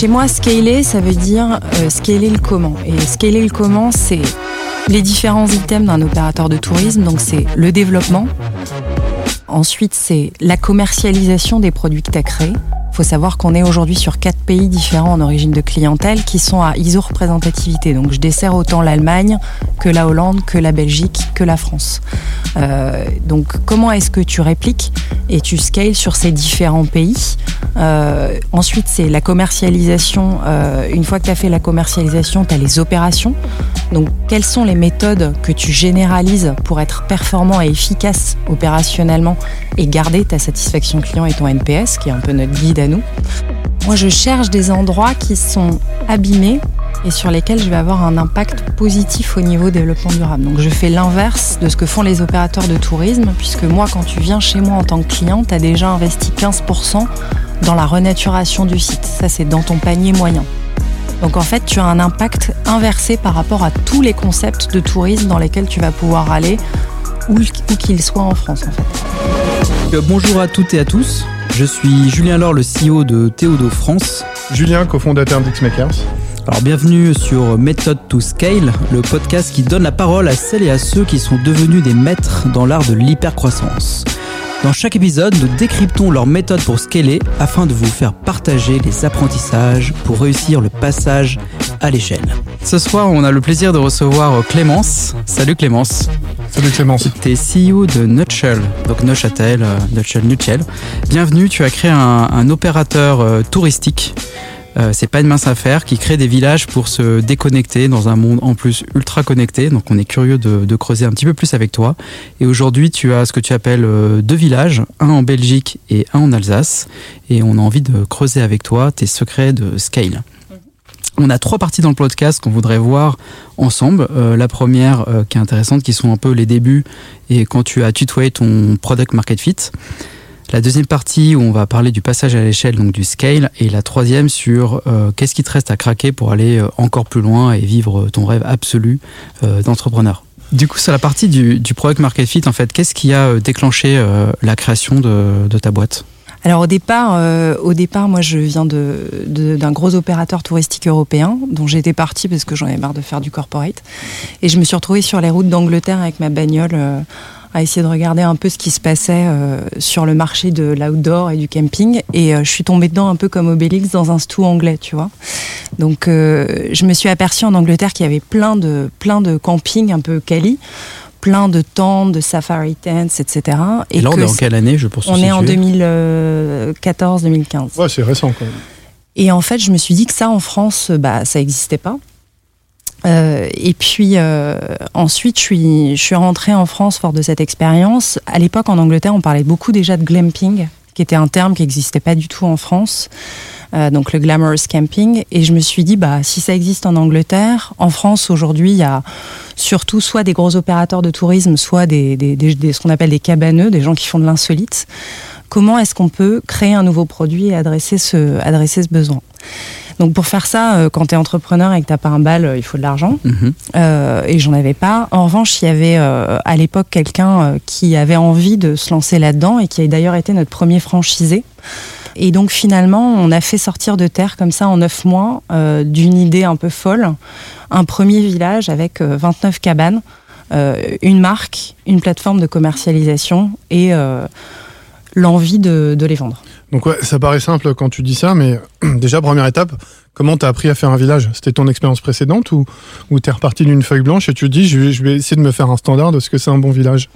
Chez moi, scaler, ça veut dire euh, scaler le comment. Et scaler le comment, c'est les différents items d'un opérateur de tourisme. Donc c'est le développement. Ensuite, c'est la commercialisation des produits que tu as créés. Faut savoir qu'on est aujourd'hui sur quatre pays différents en origine de clientèle qui sont à iso-représentativité. Donc je desserre autant l'Allemagne que la Hollande, que la Belgique, que la France. Euh, donc comment est-ce que tu répliques et tu scales sur ces différents pays? Euh, Ensuite, c'est la commercialisation. Euh, une fois que tu as fait la commercialisation, tu as les opérations. Donc quelles sont les méthodes que tu généralises pour être performant et efficace opérationnellement et garder ta satisfaction client et ton NPS, qui est un peu notre guide à nous? Moi, je cherche des endroits qui sont abîmés et sur lesquels je vais avoir un impact positif au niveau développement durable. Donc je fais l'inverse de ce que font les opérateurs de tourisme, puisque moi, quand tu viens chez moi en tant que client, tu as déjà investi 15% dans la renaturation du site. Ça, c'est dans ton panier moyen. Donc en fait, tu as un impact inversé par rapport à tous les concepts de tourisme dans lesquels tu vas pouvoir aller, où, qu'ils soient en France en fait. Euh, bonjour à toutes et à tous. Je suis Julien Laure, le CEO de Théodo France. Julien, cofondateur d'Xmakers. Alors bienvenue sur Method to Scale, le podcast qui donne la parole à celles et à ceux qui sont devenus des maîtres dans l'art de l'hypercroissance. Dans chaque épisode, nous décryptons leurs méthodes pour scaler afin de vous faire partager les apprentissages pour réussir le passage à l'échelle. Ce soir, on a le plaisir de recevoir Clémence. Salut Clémence. Salut Clémence. Tu es CEO de Nutshell, donc Neuchâtel, euh, Nutshell, Nutshell. Bienvenue, tu as créé un, opérateur euh, touristique euh, c'est pas une mince affaire, qui crée des villages pour se déconnecter dans un monde en plus ultra connecté. Donc on est curieux de, creuser un petit peu plus avec toi. Et aujourd'hui, tu as ce que tu appelles euh, deux villages, un en Belgique et un en Alsace. Et on a envie de creuser avec toi tes secrets de scale. On a trois parties dans le podcast qu'on voudrait voir ensemble. Euh, la première qui est intéressante, qui sont un peu les débuts et quand tu as tutoyé ton product market fit. La deuxième partie où on va parler du passage à l'échelle, donc du scale, et la troisième sur euh, qu'est-ce qui te reste à craquer pour aller euh, encore plus loin et vivre ton rêve absolu euh, d'entrepreneur. Du coup, sur la partie du, product market fit, en fait, qu'est-ce qui a déclenché la création de, ta boîte? Alors au départ, au départ, moi je viens d'un gros opérateur touristique européen dont j'étais partie parce que j'en ai marre de faire du corporate et je me suis retrouvée sur les routes d'Angleterre avec ma bagnole à essayer de regarder un peu ce qui se passait euh, sur le marché de l'outdoor et du camping. Et euh, je suis tombée dedans un peu comme Obélix dans un stew anglais, tu vois. Donc euh, je me suis aperçue en Angleterre qu'il y avait plein de, plein de campings un peu quali plein de tentes, de safari tents, etc. Et, là, on est en quelle année, je pense On est en 2014-2015. Ouais, c'est récent quand même. Et en fait, je me suis dit que ça, en France, bah, ça n'existait pas. Euh, et puis euh, ensuite, je suis, je suis rentrée en France fort de cette expérience. À l'époque, en Angleterre, on parlait beaucoup déjà de glamping, qui était un terme qui n'existait pas du tout en France. Euh, donc le glamorous camping. Et je me suis dit, bah, si ça existe en Angleterre, en France aujourd'hui, il y a surtout soit des gros opérateurs de tourisme, soit des, des, des, ce qu'on appelle des cabaneux, des gens qui font de l'insolite. Comment est-ce qu'on peut créer un nouveau produit et adresser ce, adresser ce besoin? Donc pour faire ça, euh, quand tu es entrepreneur et que tu pas un bal, euh, il faut de l'argent. Mhm. Euh, et j'en avais pas. En revanche, il y avait à l'époque quelqu'un qui avait envie de se lancer là-dedans et qui a d'ailleurs été notre premier franchisé. Et donc finalement, on a fait sortir de terre comme ça en neuf mois d'une idée un peu folle, un premier village avec 29 cabanes, une marque, une plateforme de commercialisation et l'envie de les vendre. Donc ça paraît simple quand tu dis ça, mais déjà, première étape, comment tu as appris à faire un village? C'était ton expérience précédente ou, ou tu es reparti d'une feuille blanche et tu te dis, je vais, essayer de me faire un standard de ce que c'est un bon village?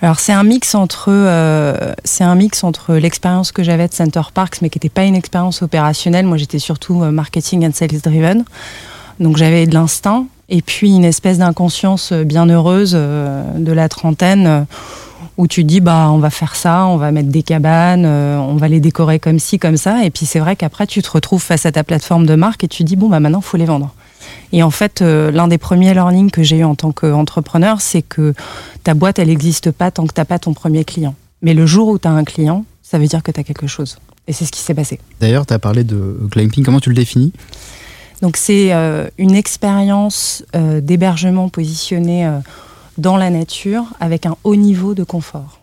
Alors c'est un mix entre, euh, mix entre l'expérience que j'avais de Center Parks, mais qui n'était pas une expérience opérationnelle. Moi, j'étais surtout euh, marketing and sales driven. Donc j'avais de l'instinct et puis une espèce d'inconscience bien heureuse euh, de la trentaine où tu dis bah on va faire ça, on va mettre des cabanes, euh, on va les décorer comme ci comme ça et puis c'est vrai qu'après tu te retrouves face à ta plateforme de marque et tu dis bon bah maintenant faut les vendre. Et en fait, euh, l'un des premiers learnings que j'ai eu en tant qu'entrepreneur, c'est que ta boîte, elle n'existe pas tant que tu n'as pas ton premier client. Mais le jour où tu as un client, ça veut dire que tu as quelque chose. Et c'est ce qui s'est passé. D'ailleurs, tu as parlé de glamping. Comment tu le définis? Donc, c'est euh, une expérience d'hébergement positionnée dans la nature avec un haut niveau de confort.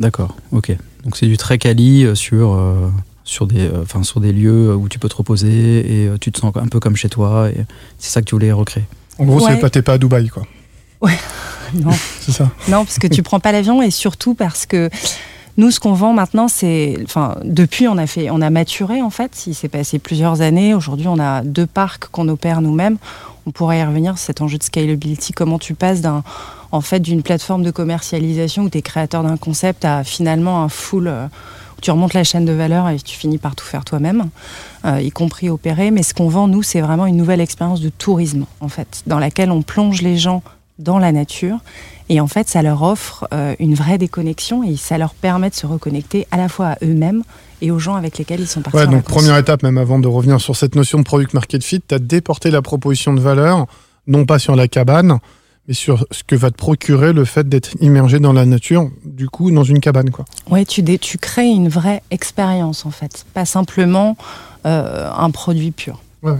D'accord, ok. Donc c'est du très quali euh, sur euh, sur des, enfin, sur des lieux où tu peux te reposer et tu te sens un peu comme chez toi. Et c'est ça que tu voulais recréer. En gros, c'est pas t'es pas à Dubaï, quoi. Ouais. non. c'est ça. Non, parce que tu prends pas l'avion et surtout parce que nous, ce qu'on vend maintenant, c'est, enfin, depuis, on a fait, on a maturé en fait. Il s'est passé plusieurs années. Aujourd'hui, on a deux parcs qu'on opère nous-mêmes. On pourrait y revenir. Cet enjeu de scalability, comment tu passes d'un, en fait, d'une plateforme de commercialisation où tu es créateur d'un concept à finalement un full. Euh, où tu remontes la chaîne de valeur et tu finis par tout faire toi-même, euh, y compris opérer. Mais ce qu'on vend, nous, c'est vraiment une nouvelle expérience de tourisme, en fait, dans laquelle on plonge les gens dans la nature et en fait, ça leur offre euh, une vraie déconnexion et ça leur permet de se reconnecter à la fois à eux-mêmes et aux gens avec lesquels ils sont partis. Ouais, donc première étape, même avant de revenir sur cette notion de product market fit, tu as déporté la proposition de valeur, non pas sur la cabane, mais sur ce que va te procurer le fait d'être immergé dans la nature, du coup, dans une cabane. Quoi. Ouais, tu, tu crées une vraie expérience, en fait, pas simplement euh, un produit pur. Ouais.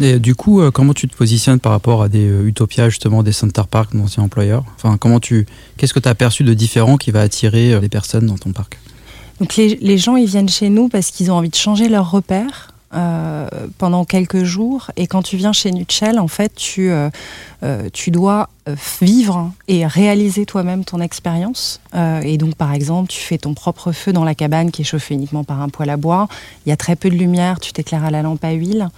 Et, du coup, euh, comment tu te positionnes par rapport à des euh, Utopia, justement, des Center Park, d'anciens employeurs Enfin, comment tu, qu'est-ce que tu as perçu de différent qui va attirer euh, les personnes dans ton parc? Donc, les, les, gens, ils viennent chez nous parce qu'ils ont envie de changer leurs repères. pendant quelques jours. Et quand tu viens chez Nutshell en fait tu, tu dois vivre et réaliser toi-même ton expérience. Et donc par exemple tu fais ton propre feu dans la cabane qui est chauffée uniquement par un poêle à bois. Il y a très peu de lumière tu t'éclaires à la lampe à huile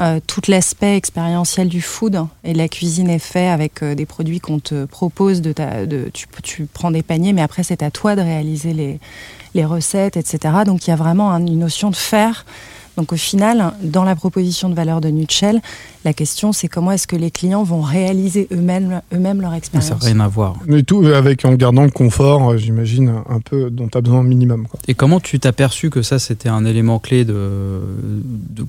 euh, tout l'aspect expérientiel du food et la cuisine est fait avec euh, des produits qu'on te propose. De, tu, prends des paniers, mais après c'est à toi de réaliser les recettes, etc. Donc il y a vraiment une notion de faire donc au final, dans la proposition de valeur de Nutshell, la question c'est comment est-ce que les clients vont réaliser eux-mêmes eux-mêmes leur expérience. Ça n'a rien à voir. Mais tout avec en gardant le confort, euh, j'imagine, un peu dont tu as besoin minimum. Quoi. Et comment tu t'as perçu que ça c'était un élément clé de,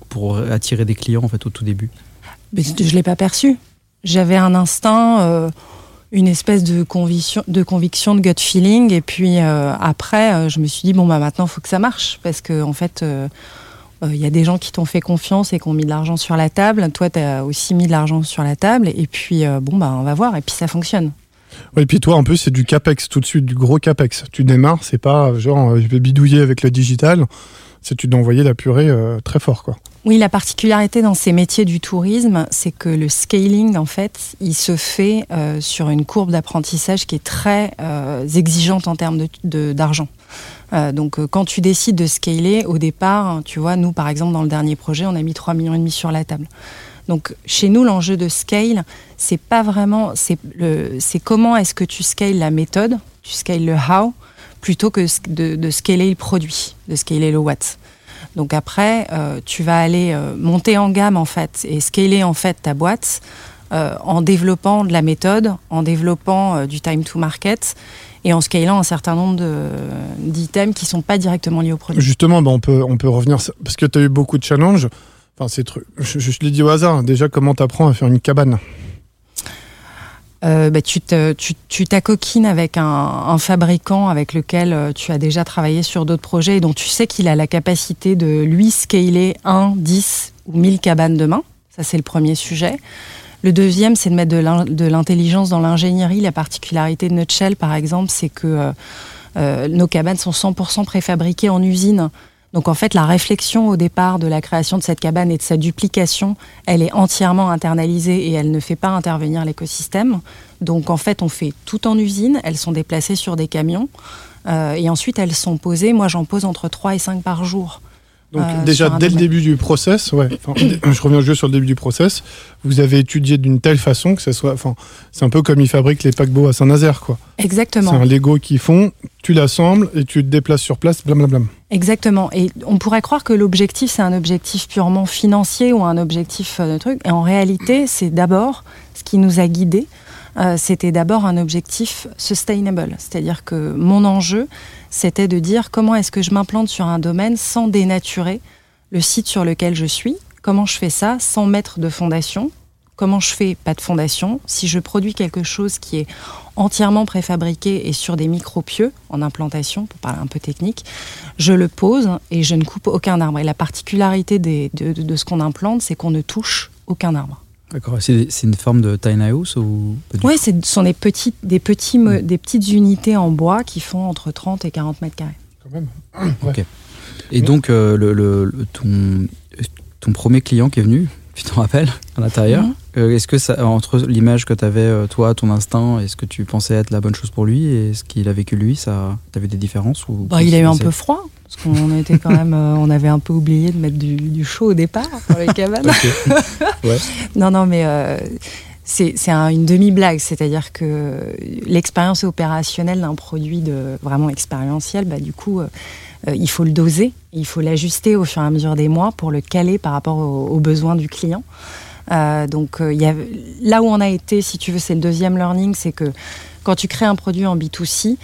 pour attirer des clients en fait au tout début? Mais Je ne l'ai pas perçu. J'avais un instinct. Euh, une espèce de conviction, de conviction, de gut feeling, et puis euh, après, je me suis dit bon bah maintenant, il faut que ça marche, parce que en fait, il euh, y a des gens qui t'ont fait confiance et qui ont mis de l'argent sur la table. Toi, tu as aussi mis de l'argent sur la table. Et puis, euh, bon, bah, on va voir. Et puis, ça fonctionne. Oui, et puis toi, en plus, c'est du capex tout de suite, du gros capex. Tu démarres, c'est pas genre euh, je vais bidouiller avec le digital. C'est tu dois envoyer la purée très fort, quoi. Oui, la particularité dans ces métiers du tourisme, c'est que le scaling, en fait, il se fait sur une courbe d'apprentissage qui est très exigeante en termes d'argent. Euh, donc euh, quand tu décides de scaler, au départ, tu vois, nous par exemple dans le dernier projet, on a mis 3 millions sur la table. Donc chez nous, l'enjeu de scale, c'est pas vraiment, c'est comment est-ce que tu scales la méthode, tu scales le how, plutôt que de, scaler le produit, de scaler le what. Donc après, euh, tu vas aller monter en gamme en fait et scaler en fait ta boîte en développant de la méthode, en développant du time to market et en scalant un certain nombre d'items qui ne sont pas directement liés au produit. Justement, ben, on, peut, on peut revenir, parce que tu as eu beaucoup de challenges. Enfin, c'est je, je, l'ai dit au hasard, déjà, comment tu apprends à faire une cabane? Euh, bah, tu, t'acoquines avec un, fabricant avec lequel euh, tu as déjà travaillé sur d'autres projets et dont tu sais qu'il a la capacité de lui scaler 1, 10 ou 1000 cabanes demain. Ça, c'est le premier sujet. Le deuxième, c'est de mettre de l'intelligence dans l'ingénierie. La particularité de Nutshell, par exemple, c'est que euh, nos cabanes sont 100% préfabriquées en usine. Donc en fait, la réflexion au départ de la création de cette cabane et de sa duplication, elle est entièrement internalisée et elle ne fait pas intervenir l'écosystème. Donc en fait, on fait tout en usine, elles sont déplacées sur des camions euh, et ensuite elles sont posées. Moi, j'en pose entre 3 et 5 par jour. Donc euh, déjà dès le début du process, ouais, je reviens juste sur le début du process, vous avez étudié d'une telle façon que ça soit, enfin, c'est un peu comme ils fabriquent les paquebots à Saint-Nazaire, quoi. Exactement. C'est un Lego qu'ils font, tu l'assembles et tu te déplaces sur place, blablabla. Exactement. Et on pourrait croire que l'objectif c'est un objectif purement financier ou un objectif euh, de truc, et en réalité c'est d'abord ce qui nous a guidés. Euh, c'était d'abord un objectif sustainable, c'est-à-dire que mon enjeu, c'était de dire comment est-ce que je m'implante sur un domaine sans dénaturer le site sur lequel je suis, comment je fais ça sans mettre de fondation, comment je fais pas de fondation, si je produis quelque chose qui est entièrement préfabriqué et sur des micro-pieux en implantation, pour parler un peu technique, je le pose et je ne coupe aucun arbre. Et la particularité de, de ce qu'on implante, c'est qu'on ne touche aucun arbre. D'accord. C'est une forme de tiny house ou Oui, ce sont des, petites, des, petits, des petites unités en bois qui font entre 30 et 40 mètres carrés. Quand même. Ok. Et donc, euh, le, ton, ton premier client qui est venu, tu t'en rappelles, à l'intérieur. Euh, est-ce que ça, entre l'image que tu avais, euh, toi, ton instinct, est-ce que tu pensais être la bonne chose pour lui et ce qu'il a vécu lui, ça, t'avais des différences ou bah, Il a eu un peu froid. Parce qu'on était quand même, on avait un peu oublié de mettre du, chaud au départ pour les cabanes. ouais. Non, non, mais c'est une demi-blague, c'est-à-dire que l'expérience opérationnelle d'un produit de, vraiment expérientiel, bah, du coup, euh, euh, il faut le doser, il faut l'ajuster au fur et à mesure des mois pour le caler par rapport aux, besoins du client. Euh, donc, il y a, là où on a été, si tu veux, c'est le deuxième learning, c'est que quand tu crées un produit en B2C,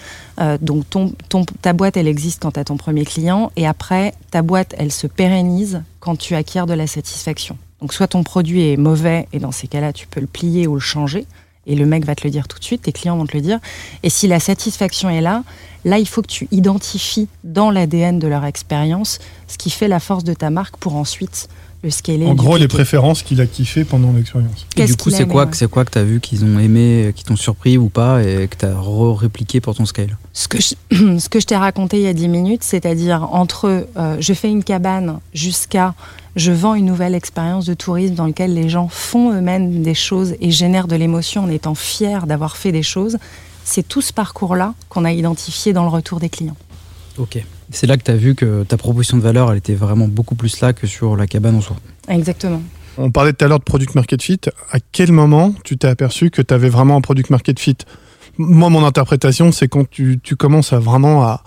donc ton, ta boîte, elle existe quand tu as ton premier client, et après, ta boîte, elle se pérennise quand tu acquiers de la satisfaction. Donc soit ton produit est mauvais et dans ces cas-là, tu peux le plier ou le changer. Et le mec va te le dire tout de suite, tes clients vont te le dire. Et si la satisfaction est là, là, il faut que tu identifies dans l'ADN de leur expérience ce qui fait la force de ta marque pour ensuite en gros, les préférences qu'il a kiffé pendant l'expérience. Et du coup, c'est quoi, c'est quoi que tu as vu qu'ils ont aimé, qui t'ont surpris ou pas, et que tu as répliqué pour ton scale? Ce que je, ce que je t'ai raconté il y a 10 minutes, c'est-à-dire entre euh, je fais une cabane jusqu'à je vends une nouvelle expérience de tourisme dans laquelle les gens font eux-mêmes des choses et génèrent de l'émotion en étant fiers d'avoir fait des choses, c'est tout ce parcours-là qu'on a identifié dans le retour des clients. Ok. C'est là que tu as vu que ta proposition de valeur, elle était vraiment beaucoup plus là que sur la cabane en soi. Exactement. On parlait tout à l'heure de product market fit. À quel moment tu t'es aperçu que tu avais vraiment un product market fit? Moi, mon interprétation, c'est quand tu, commences à vraiment à.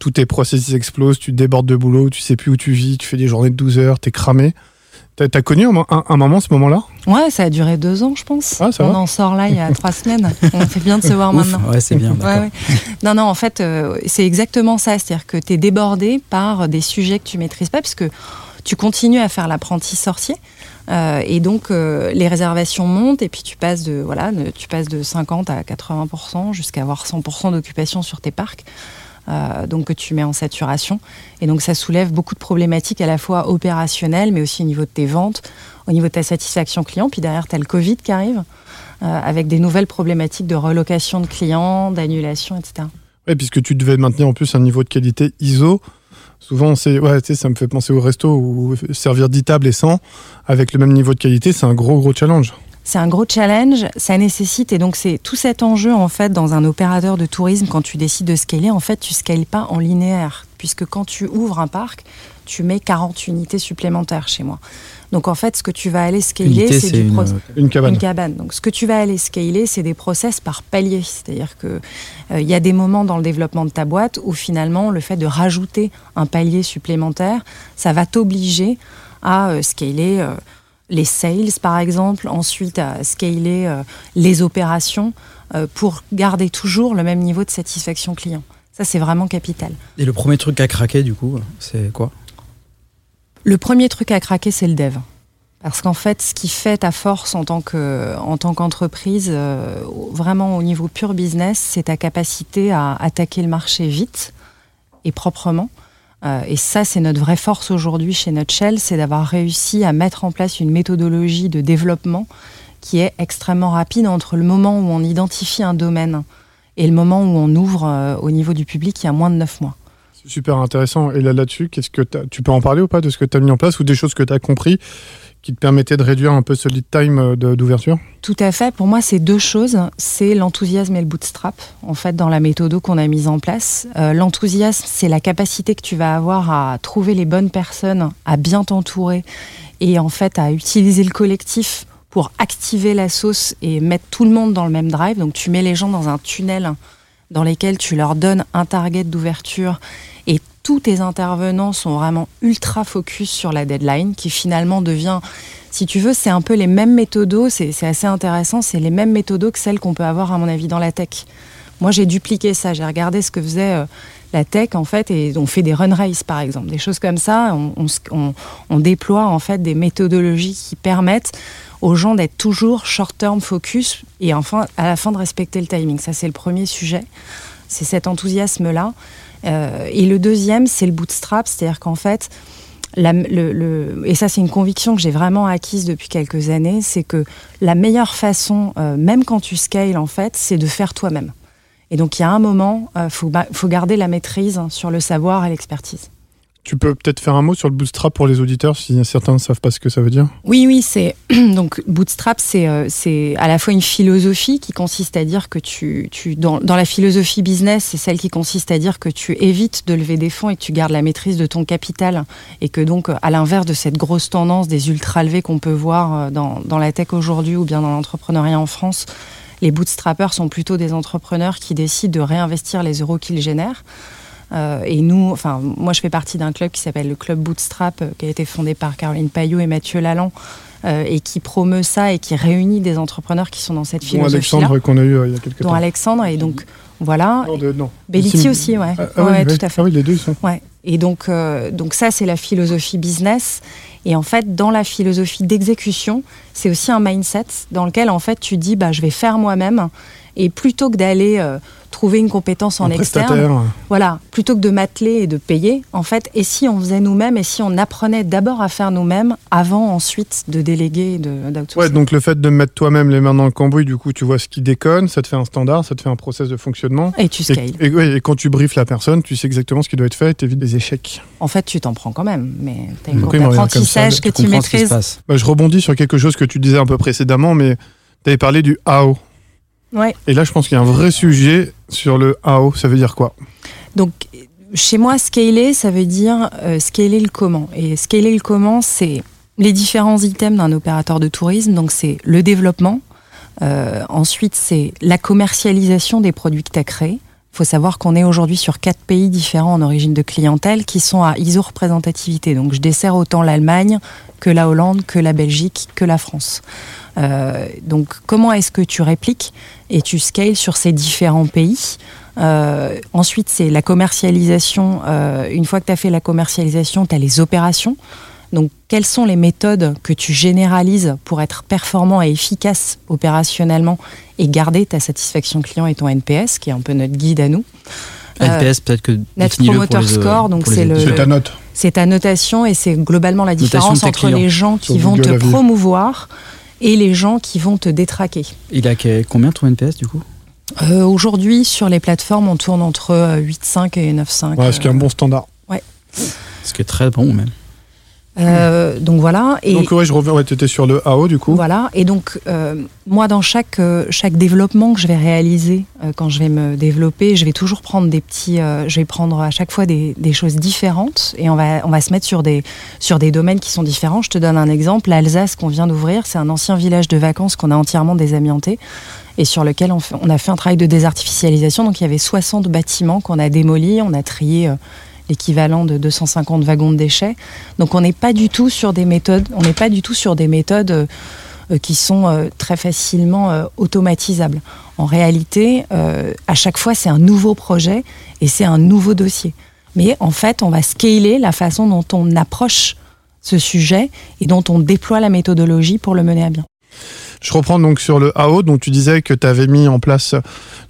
Tous tes processus explosent, tu débordes de boulot, tu sais plus où tu vis, tu fais des journées de 12 heures, tu es cramé. T'as connu un, moment, ce moment-là? Ouais, ça a duré deux ans, je pense. Ah, On en sort là il y a trois semaines. On fait bien de se voir maintenant. Ouais, c'est bien. Non, non, en fait, euh, c'est exactement ça. C'est-à-dire que tu es débordé par des sujets que tu maîtrises pas, puisque tu continues à faire l'apprenti sorcier. Euh, et donc, euh, les réservations montent, et puis tu passes de, voilà, tu passes de 50 à 80%, jusqu'à avoir 100% d'occupation sur tes parcs. Euh, donc que tu mets en saturation. Et donc ça soulève beaucoup de problématiques à la fois opérationnelles, mais aussi au niveau de tes ventes, au niveau de ta satisfaction client. Puis derrière, tu as le Covid qui arrive, euh, avec des nouvelles problématiques de relocation de clients, d'annulation, etc. Oui, puisque tu devais maintenir en plus un niveau de qualité ISO. Souvent, c'est, ouais, ça me fait penser au resto où servir 10 tables et 100 avec le même niveau de qualité, c'est un gros, gros challenge c'est un gros challenge, ça nécessite, et donc c'est tout cet enjeu en fait dans un opérateur de tourisme, quand tu décides de scaler, en fait tu scales pas en linéaire, puisque quand tu ouvres un parc, tu mets 40 unités supplémentaires chez moi. Donc en fait, ce que tu vas aller scaler, c'est une, une, cabane. une, cabane. Donc ce que tu vas aller scaler, c'est des process par palier. C'est-à-dire que euh, il y a des moments dans le développement de ta boîte où finalement le fait de rajouter un palier supplémentaire, ça va t'obliger à euh, scaler. Euh, les sales, par exemple, ensuite à scaler euh, les opérations euh, pour garder toujours le même niveau de satisfaction client. Ça, c'est vraiment capital. Et le premier truc à craquer, du coup, c'est quoi? Le premier truc à craquer, c'est le dev. Parce qu'en fait, ce qui fait ta force en tant qu'entreprise, euh, vraiment au niveau pur business, c'est ta capacité à attaquer le marché vite et proprement. Euh, et ça, c'est notre vraie force aujourd'hui chez Nutshell, c'est d'avoir réussi à mettre en place une méthodologie de développement qui est extrêmement rapide entre le moment où on identifie un domaine et le moment où on ouvre euh, au niveau du public il y a moins de neuf mois. C'est super intéressant. Et là, là-dessus, qu'est-ce que tu peux en parler ou pas de ce que tu as mis en place ou des choses que tu as compris? Qui te permettait de réduire un peu ce lead time euh, d'ouverture Tout à fait. Pour moi, c'est deux choses. C'est l'enthousiasme et le bootstrap, en fait, dans la méthode qu'on a mise en place. Euh, l'enthousiasme, c'est la capacité que tu vas avoir à trouver les bonnes personnes, à bien t'entourer et en fait à utiliser le collectif pour activer la sauce et mettre tout le monde dans le même drive. Donc tu mets les gens dans un tunnel dans lequel tu leur donnes un target d'ouverture et tous tes intervenants sont vraiment ultra focus sur la deadline, qui finalement devient, si tu veux, c'est un peu les mêmes méthodos, c'est assez intéressant, c'est les mêmes méthodos que celles qu'on peut avoir, à mon avis, dans la tech. Moi, j'ai dupliqué ça, j'ai regardé ce que faisait euh, la tech, en fait, et on fait des run races, par exemple, des choses comme ça. On, déploie, en fait, des méthodologies qui permettent aux gens d'être toujours short-term focus et enfin, à la fin, de respecter le timing. Ça, c'est le premier sujet. C'est cet enthousiasme-là. Euh, et le deuxième, c'est le bootstrap, c'est-à-dire qu'en fait, le, et ça c'est une conviction que j'ai vraiment acquise depuis quelques années, c'est que la meilleure façon, euh, même quand tu scales en fait, c'est de faire toi-même. Et donc il y a un moment, il euh, faut, garder la maîtrise sur le savoir et l'expertise. Tu peux peut-être faire un mot sur le bootstrap pour les auditeurs si certains ne savent pas ce que ça veut dire? Oui, oui, c'est donc bootstrap, c'est euh, c'est à la fois une philosophie qui consiste à dire que tu, tu dans, dans la philosophie business, c'est celle qui consiste à dire que tu évites de lever des fonds et que tu gardes la maîtrise de ton capital et que donc à l'inverse de cette grosse tendance des ultra levés qu'on peut voir euh, dans, dans la tech aujourd'hui ou bien dans l'entrepreneuriat en France, les bootstrappers sont plutôt des entrepreneurs qui décident de réinvestir les euros qu'ils génèrent. Euh, et nous, enfin, moi, je fais partie d'un club qui s'appelle le Club Bootstrap, euh, qui a été fondé par Caroline Payot et Mathieu Lalland, euh, et qui promeut ça et qui réunit des entrepreneurs qui sont dans cette philosophie. Alexandre qu'on a eu il y a quelques temps. Dont Alexandre, et donc voilà. Non, de, non. Belliti aussi, ouais. Ah, ah ouais, oui, tout à fait. Ah oui, les deux, sont. Ouais. Et donc, donc ça, c'est la philosophie business. Et en fait, dans la philosophie d'exécution, c'est aussi un mindset dans lequel, en fait, tu dis, bah, je vais faire moi-même. Et plutôt que d'aller trouver une compétence en Un externe. Voilà, plutôt que de m'atteler et de payer, en fait, et si on faisait nous-mêmes, et si on apprenait d'abord à faire nous-mêmes, avant ensuite de déléguer de- d'outsourcer. Ouais, donc le fait de mettre toi-même les mains dans le cambouis, du coup, tu vois ce qui déconne, ça te fait un standard, ça te fait un process de fonctionnement. Et tu scales. et- quand tu briefes la personne, tu sais exactement ce qui doit être fait et t'évites des échecs. En fait, tu t'en prends quand même, mais tu as une oui, comme que Tu maîtrises. Bah, je rebondis sur quelque chose que tu disais un peu précédemment, mais tu avais parlé du AO. Ouais. Et là, je pense qu'il y a un vrai sujet sur le AO. Ça veut dire quoi? Donc, chez moi, scaler, ça veut dire euh, scaler le comment. Et scaler le comment, c'est les différents items d'un opérateur de tourisme. Donc, c'est le développement. Euh, ensuite, c'est la commercialisation des produits que tu as créés. Il faut savoir qu'on est aujourd'hui sur quatre pays différents en origine de clientèle qui sont à iso-représentativité. Donc, je desserre autant l'Allemagne que la Hollande, que la Belgique, que la France. Euh, donc, comment est-ce que tu répliques et tu scales sur ces différents pays? Euh, Ensuite, c'est la commercialisation. Euh, une fois que tu as fait la commercialisation, tu as les opérations. Donc, quelles sont les méthodes que tu généralises pour être performant et efficace opérationnellement et garder ta satisfaction client et ton NPS, qui est un peu notre guide à nous? Euh, NPS, peut-être que. Net Promoter les, euh, Score, donc c'est le-. C'est ta note. C'est ta notation et c'est globalement la différence entre clients. les gens qui Sur vont Google te promouvoir et les gens qui vont te détraquer. Il a que- combien ton NPS du coup? Euh, Aujourd'hui, sur les plateformes, on tourne entre euh, 8,5 et 9,5. Ouais, ce qui est un bon standard. Ce qui est très bon même. Euh, donc voilà. Et Donc, ouais, je reviens. Ouais, tu étais sur le AO, du coup. voilà. Et donc, euh, moi, dans chaque, euh, chaque développement que je vais réaliser, quand je vais me développer, je vais toujours prendre des petits. je vais prendre à chaque fois des, des choses différentes et on va, on va se mettre sur des, sur des domaines qui sont différents. Je te donne un exemple. L'Alsace qu'on vient d'ouvrir, c'est un ancien village de vacances qu'on a entièrement désamianté et sur lequel on, fait- on a fait un travail de désartificialisation. Donc, il y avait 60 bâtiments qu'on a démolis. On a trié. L'équivalent de 250 wagons de déchets. Donc on n'est pas du tout sur des méthodes, on n'est pas du tout sur des méthodes euh, euh, qui sont euh, très facilement automatisables. En réalité, à chaque fois, c'est un nouveau projet et c'est un nouveau dossier. Mais en fait, on va scaler la façon dont on approche ce sujet et dont on déploie la méthodologie pour le mener à bien. Je reprends donc sur le AO. Donc, tu disais que tu avais mis en place.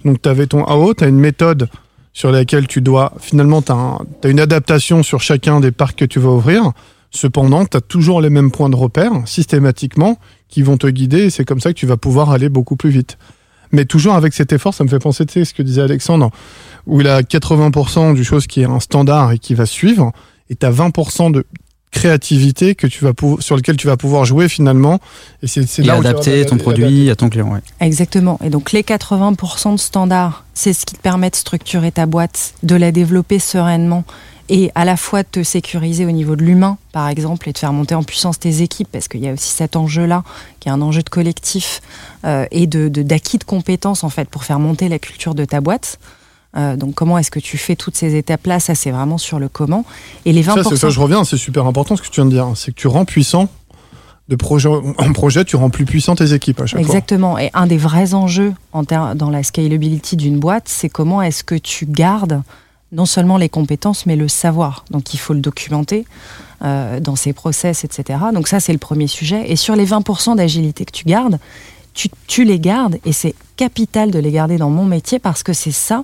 Donc, tu avais ton AO, tu as une méthode sur laquelle tu dois. Finalement, tu as, une adaptation sur chacun des parcs que tu vas ouvrir. Cependant, tu as toujours les mêmes points de repère, systématiquement, qui vont te guider. Et c'est comme ça que tu vas pouvoir aller beaucoup plus vite. Mais toujours avec cet effort, ça me fait penser, tu sais, ce que disait Alexandre, où il a 80% du chose qui est un standard et qui va suivre, et tu as 20% de créativité que tu vas sur lequel tu vas pouvoir jouer finalement. Et c'est là où tu vas adapter ton produit à ton client. Ouais. Exactement. Et donc les 80% de standards, c'est ce qui te permet de structurer ta boîte, de la développer sereinement et à la fois de te sécuriser au niveau de l'humain, par exemple, et de faire monter en puissance tes équipes, parce qu'il y a aussi cet enjeu-là, qui est un enjeu de collectif euh, et de de- d'acquis de, compétences, en fait, pour faire monter la culture de ta boîte. Euh, donc comment est-ce que tu fais toutes ces étapes-là? Ça, c'est vraiment sur le comment. Et les 20%... Ça, c'est ça, je reviens, c'est super important ce que tu viens de dire. C'est que tu rends puissant de projet en projet, tu rends plus puissant tes équipes à chaque Exactement. Et un des vrais enjeux en dans la scalability d'une boîte, c'est comment est-ce que tu gardes non seulement les compétences, mais le savoir. Donc il faut le documenter euh, dans ses process, etc. Donc ça, c'est le premier sujet. Et sur les 20% d'agilité que tu gardes, tu, tu les gardes, et c'est capital de les garder dans mon métier parce que c'est ça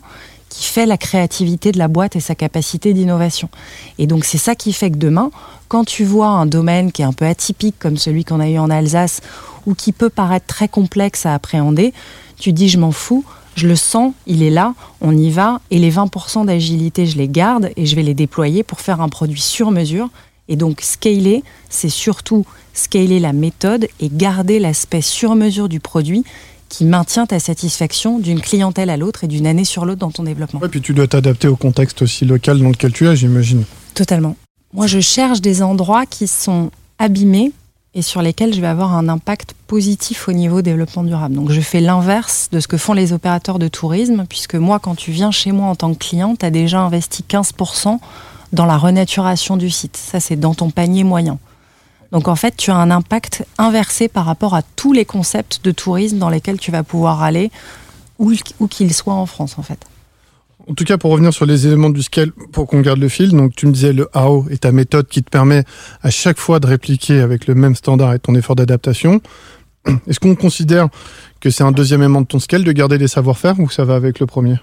qui fait la créativité de la boîte et sa capacité d'innovation. Et donc c'est ça qui fait que demain, quand tu vois un domaine qui est un peu atypique comme celui qu'on a eu en Alsace, ou qui peut paraître très complexe à appréhender, tu dis je m'en fous, Je le sens, il est là, on y va, et les 20% d'agilité, je les garde et je vais les déployer pour faire un produit sur mesure. Et donc, scaler, c'est surtout scaler la méthode et garder l'aspect sur mesure du produit qui maintient ta satisfaction d'une clientèle à l'autre et d'une année sur l'autre dans ton développement. Et puis tu dois t'adapter au contexte aussi local dans lequel tu es, j'imagine. Totalement. Moi, je cherche des endroits qui sont abîmés et sur lesquels je vais avoir un impact positif au niveau développement durable. Donc je fais l'inverse de ce que font les opérateurs de tourisme, puisque moi, quand tu viens chez moi en tant que client, tu as déjà investi 15% dans la renaturation du site. Ça, c'est dans ton panier moyen. Donc en fait, tu as un impact inversé par rapport à tous les concepts de tourisme dans lesquels tu vas pouvoir aller, où, qu'ils soient en France en fait. En tout cas, pour revenir sur les éléments du scale, pour qu'on garde le fil, donc tu me disais le AO est ta méthode qui te permet à chaque fois de répliquer avec le même standard et ton effort d'adaptation. Est-ce qu'on considère que c'est un deuxième élément de ton scale de garder les savoir-faire ou ça va avec le premier?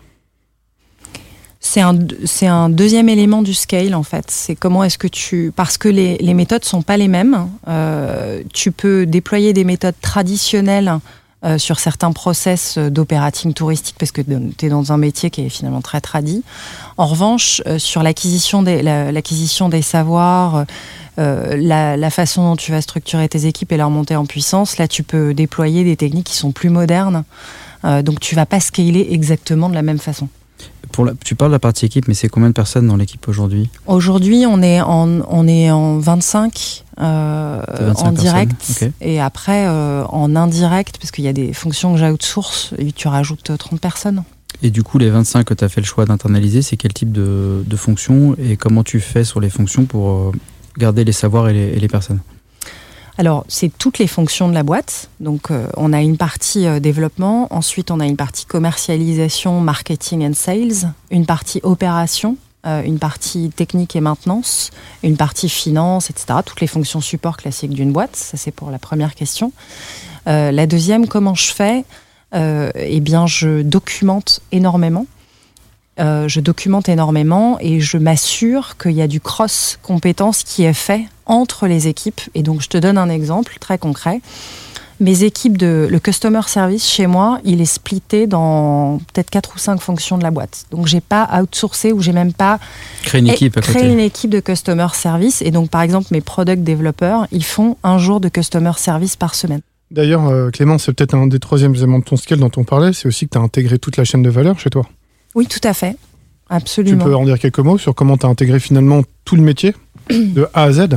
C'est un, c'est un deuxième élément du scale en fait. C'est comment est-ce que tu... Parce que les, les méthodes sont pas les mêmes. Euh, tu peux déployer des méthodes traditionnelles euh, sur certains process d'opérating touristique parce que tu es dans un métier qui est finalement très tradit. En revanche, euh, sur l'acquisition des, l'acquisition des savoirs, euh, la, la, façon dont tu vas structurer tes équipes et leur monter en puissance, là tu peux déployer des techniques qui sont plus modernes. Euh, donc tu vas pas scaler exactement de la même façon. Pour la, tu parles de la partie équipe, mais c'est combien de personnes dans l'équipe aujourd'hui? Aujourd'hui, on est en, on est en 25, euh, 25 en direct okay. et après euh, en indirect, parce qu'il y a des fonctions que j'outsource, et tu rajoutes 30 personnes. Et du coup, les 25 que tu as fait le choix d'internaliser, c'est quel type de, de fonctions et comment tu fais sur les fonctions pour euh, garder les savoirs et les, et les personnes? Alors, c'est toutes les fonctions de la boîte. Donc, euh, on a une partie euh, développement, ensuite on a une partie commercialisation, marketing and sales, une partie opération, euh, une partie technique et maintenance, une partie finance, etc. Toutes les fonctions support classiques d'une boîte. Ça, c'est pour la première question. La deuxième, comment je fais Eh bien, je documente énormément. Je documente énormément et je m'assure qu'il y a du cross compétences qui est fait entre les équipes. Et donc, je te donne un exemple très concret. Mes équipes de le customer service chez moi, il est splitté dans peut-être quatre ou cinq fonctions de la boîte. Donc, j'ai pas outsourcé ou j'ai même pas créé une équipe, à créé côté. une équipe de customer service. Et donc, par exemple, mes product développeurs, ils font un jour de customer service par semaine. D'ailleurs, euh, Clément, c'est peut-être un des troisièmes éléments de ton scale dont on parlait, c'est aussi que tu as intégré toute la chaîne de valeur chez toi. Oui, tout à fait. Absolument. Tu peux en dire quelques mots sur comment tu as intégré finalement tout le métier? De A à Z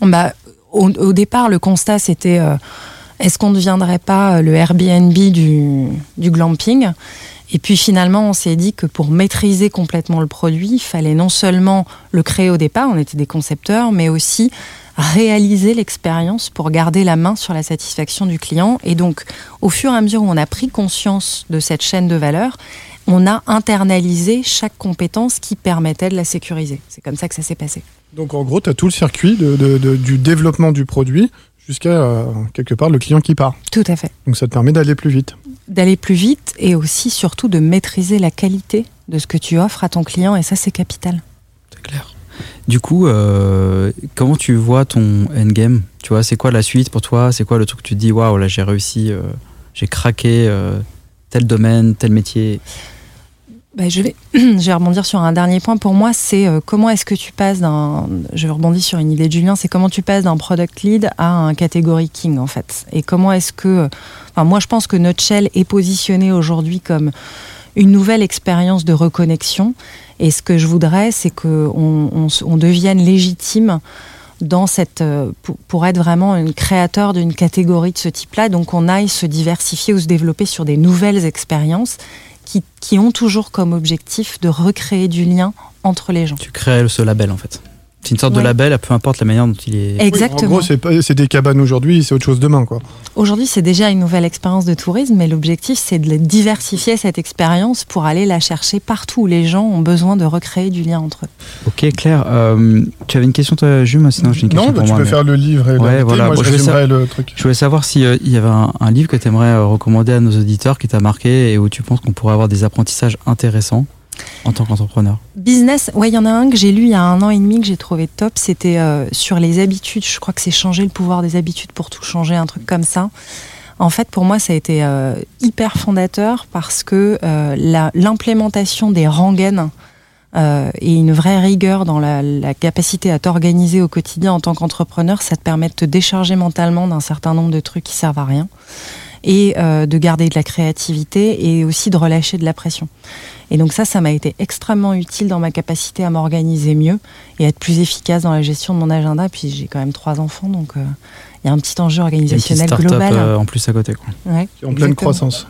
bah, au, départ, le constat, c'était euh, est-ce qu'on ne deviendrait pas le Airbnb du, du glamping? Et puis finalement, on s'est dit que pour maîtriser complètement le produit, il fallait non seulement le créer au départ, on était des concepteurs, mais aussi réaliser l'expérience pour garder la main sur la satisfaction du client. Et donc, au fur et à mesure où on a pris conscience de cette chaîne de valeur, on a internalisé chaque compétence qui permettait de la sécuriser. C'est comme ça que ça s'est passé. Donc en gros, tu as tout le circuit de, de, de, du développement du produit jusqu'à euh, quelque part le client qui part. Tout à fait. Donc ça te permet d'aller plus vite. D'aller plus vite et aussi surtout de maîtriser la qualité de ce que tu offres à ton client et ça c'est capital. C'est clair. Du coup, euh, comment tu vois ton endgame? Tu vois, c'est quoi la suite pour toi? C'est quoi le truc que tu te dis waouh là j'ai réussi, euh, j'ai craqué euh, tel domaine, tel métier? Bah, je, vais, je rebondir sur un dernier point. Pour moi, c'est comment est-ce que tu passes d'un. Je rebondis sur une idée de Julien, c'est comment tu passes d'un product lead à un catégorie king, en fait. Et comment est-ce que. Enfin, moi, je pense que Nutshell est positionné aujourd'hui comme une nouvelle expérience de reconnexion. Et ce que je voudrais, c'est qu'on on, devienne légitime dans cette, pour, pour être vraiment un créateur d'une catégorie de ce type-là. Donc, on aille se diversifier ou se développer sur des nouvelles expériences qui, ont toujours comme objectif de recréer du lien entre les gens. Tu crées ce label en fait. C'est une sorte ouais. de label, peu importe la manière dont il est. Exactement. Oui, en gros, c'est des cabanes aujourd'hui, c'est autre chose demain, quoi. Aujourd'hui, c'est déjà une nouvelle expérience de tourisme, mais l'objectif, c'est de diversifier cette expérience pour aller la chercher partout où les gens ont besoin de recréer du lien entre eux. Ok, Claire, euh, tu avais une question, toi, Jules Sinon, j'ai une question non, bah, pour tu moi, peux mais... faire le livre et ouais, voilà. moi, bon, je, je, savoir, le truc. je voulais savoir s'il euh, y avait un, un livre que tu aimerais euh, recommander à nos auditeurs qui t'a marqué et où tu penses qu'on pourrait avoir des apprentissages intéressants en tant qu'entrepreneur Business, ouais, il y en a un que j'ai lu il y a un an et demi que j'ai trouvé top. C'était euh, sur les habitudes. Je crois que c'est changer le pouvoir des habitudes pour tout changer, un truc comme ça. En fait, pour moi, ça a été euh, hyper fondateur parce que euh, l'implémentation des rengaines et une vraie rigueur dans la, la capacité à t'organiser au quotidien en tant qu'entrepreneur, ça te permet de te décharger mentalement d'un certain nombre de trucs qui servent à rien et euh, de garder de la créativité et aussi de relâcher de la pression. Et donc ça, ça m'a été extrêmement utile dans ma capacité à m'organiser mieux et à être plus efficace dans la gestion de mon agenda. Puis j'ai quand même trois enfants, donc euh, il y a un petit enjeu organisationnel global. Euh, en plus à côté. Quoi. Ouais, en pleine croissance.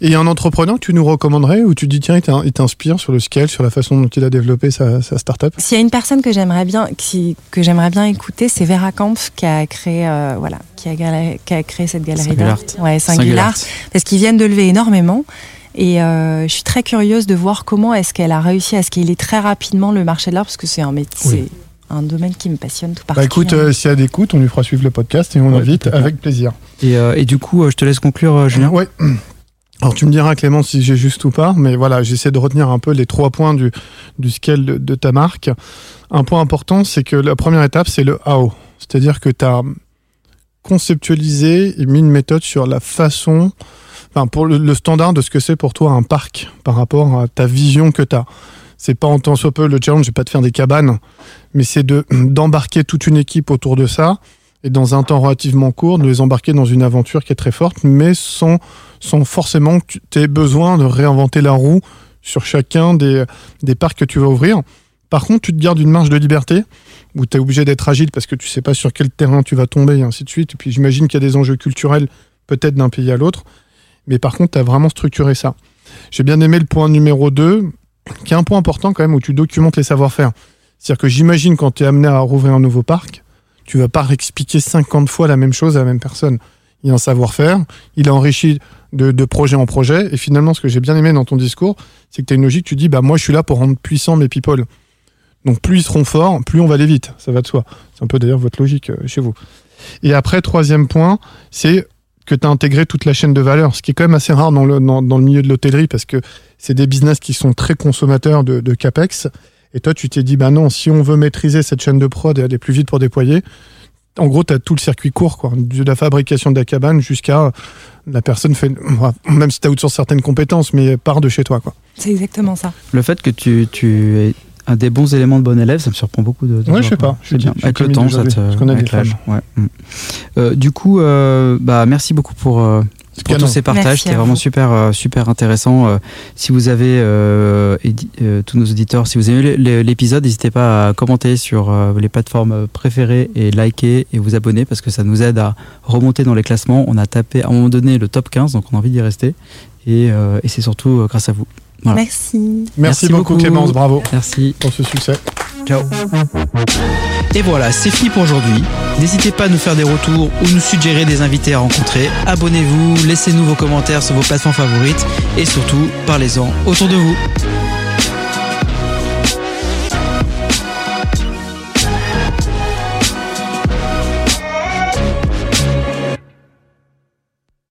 Et un entrepreneur que tu nous recommanderais ou tu dis tiens, il t'inspire sur le scale, sur la façon dont il a développé sa, sa startup? S'il y a une personne que j'aimerais bien, qui, que j'aimerais bien écouter, c'est Vera Kampf qui a créé, euh, voilà, qui a, qui a, créé cette galerie d'art. Ouais, Singular. Parce qu'ils viennent de lever énormément. Et euh, je suis très curieuse de voir comment est-ce qu'elle a réussi à scaler très rapidement le marché de l'art, parce que c'est un métier. un domaine qui me passionne tout particulièrement. Bah écoute, euh, s'il y a des écoutes, on lui fera suivre le podcast et on l'invite avec plaisir. Et, euh, et, du coup, je te laisse conclure, Julien? Oui. Alors tu me diras Clément si j'ai juste ou pas, mais voilà, j'essaie de retenir un peu les trois points du, du scale de, de ta marque. Un point important, c'est que la première étape, c'est le how. C'est-à-dire que tu as conceptualisé et mis une méthode sur la façon, enfin pour le, standard de ce que c'est pour toi un parc par rapport à ta vision que tu as. C'est pas en tant soit peu le challenge, vais pas te faire des cabanes, mais c'est de d'embarquer toute une équipe autour de ça dans un temps relativement court, de les embarquer dans une aventure qui est très forte, mais sans forcément que tu aies besoin de réinventer la roue sur chacun des, parcs que tu vas ouvrir. Par contre, tu te gardes une marge de liberté où tu es obligé d'être agile parce que tu sais pas sur quel terrain tu vas tomber et ainsi de suite. Et puis j'imagine qu'il y a des enjeux culturels peut-être d'un pays à l'autre. Mais par contre, tu as vraiment structuré ça. J'ai bien aimé le point numéro 2, qui est un point important quand même où tu documentes les savoir-faire. C'est-à-dire que j'imagine quand tu es amené à rouvrir un nouveau parc, tu vas pas réexpliquer 50 fois la même chose à la même personne. Il a un savoir-faire, il a enrichi de, projet en projet. Et finalement, ce que j'ai bien aimé dans ton discours, c'est que tu as une logique, tu dis, bah, moi, je suis là pour rendre puissants mes people. Donc, plus ils seront forts, plus on va aller vite. Ça va de soi. C'est un peu d'ailleurs votre logique euh, chez vous. Et après, troisième point, c'est que tu as intégré toute la chaîne de valeur, ce qui est quand même assez rare dans le, dans, le milieu de l'hôtellerie parce que c'est des business qui sont très consommateurs de CAPEX. Et toi, tu t'es dit, bah non, si on veut maîtriser cette chaîne de prod et aller plus vite pour déployer, en gros, tu as tout le circuit court, quoi, de la fabrication de la cabane jusqu'à la personne fait, même si tu as sur certaines compétences, mais part de chez toi. quoi. C'est exactement ça. Le fait que tu, tu aies un des bons éléments de bon élève, ça me surprend beaucoup de. de ouais, je sais pas. Je bien. Avec le temps, ça te. Avec l'âge. Ouais. Euh, du coup, euh, bah, merci beaucoup pour. Pour tous ces partages, c'était vraiment super, euh, super intéressant. Euh, si vous avez, euh, tous nos auditeurs, si vous aimez l'épisode, n'hésitez pas à commenter sur les plateformes préférées et liker et vous abonner parce que ça nous aide à remonter dans les classements. On a tapé à un moment donné le top 15, donc on a envie d'y rester. Et, et c'est surtout grâce à vous. Voilà. Merci. Merci. Merci. beaucoup, Clémence, bravo. Merci. Pour ce succès. Et voilà, c'est fini pour aujourd'hui. N'hésitez pas à nous faire des retours ou nous suggérer des invités à rencontrer. Abonnez-vous, laissez-nous vos commentaires sur vos plateformes favorites et surtout, parlez-en autour de vous.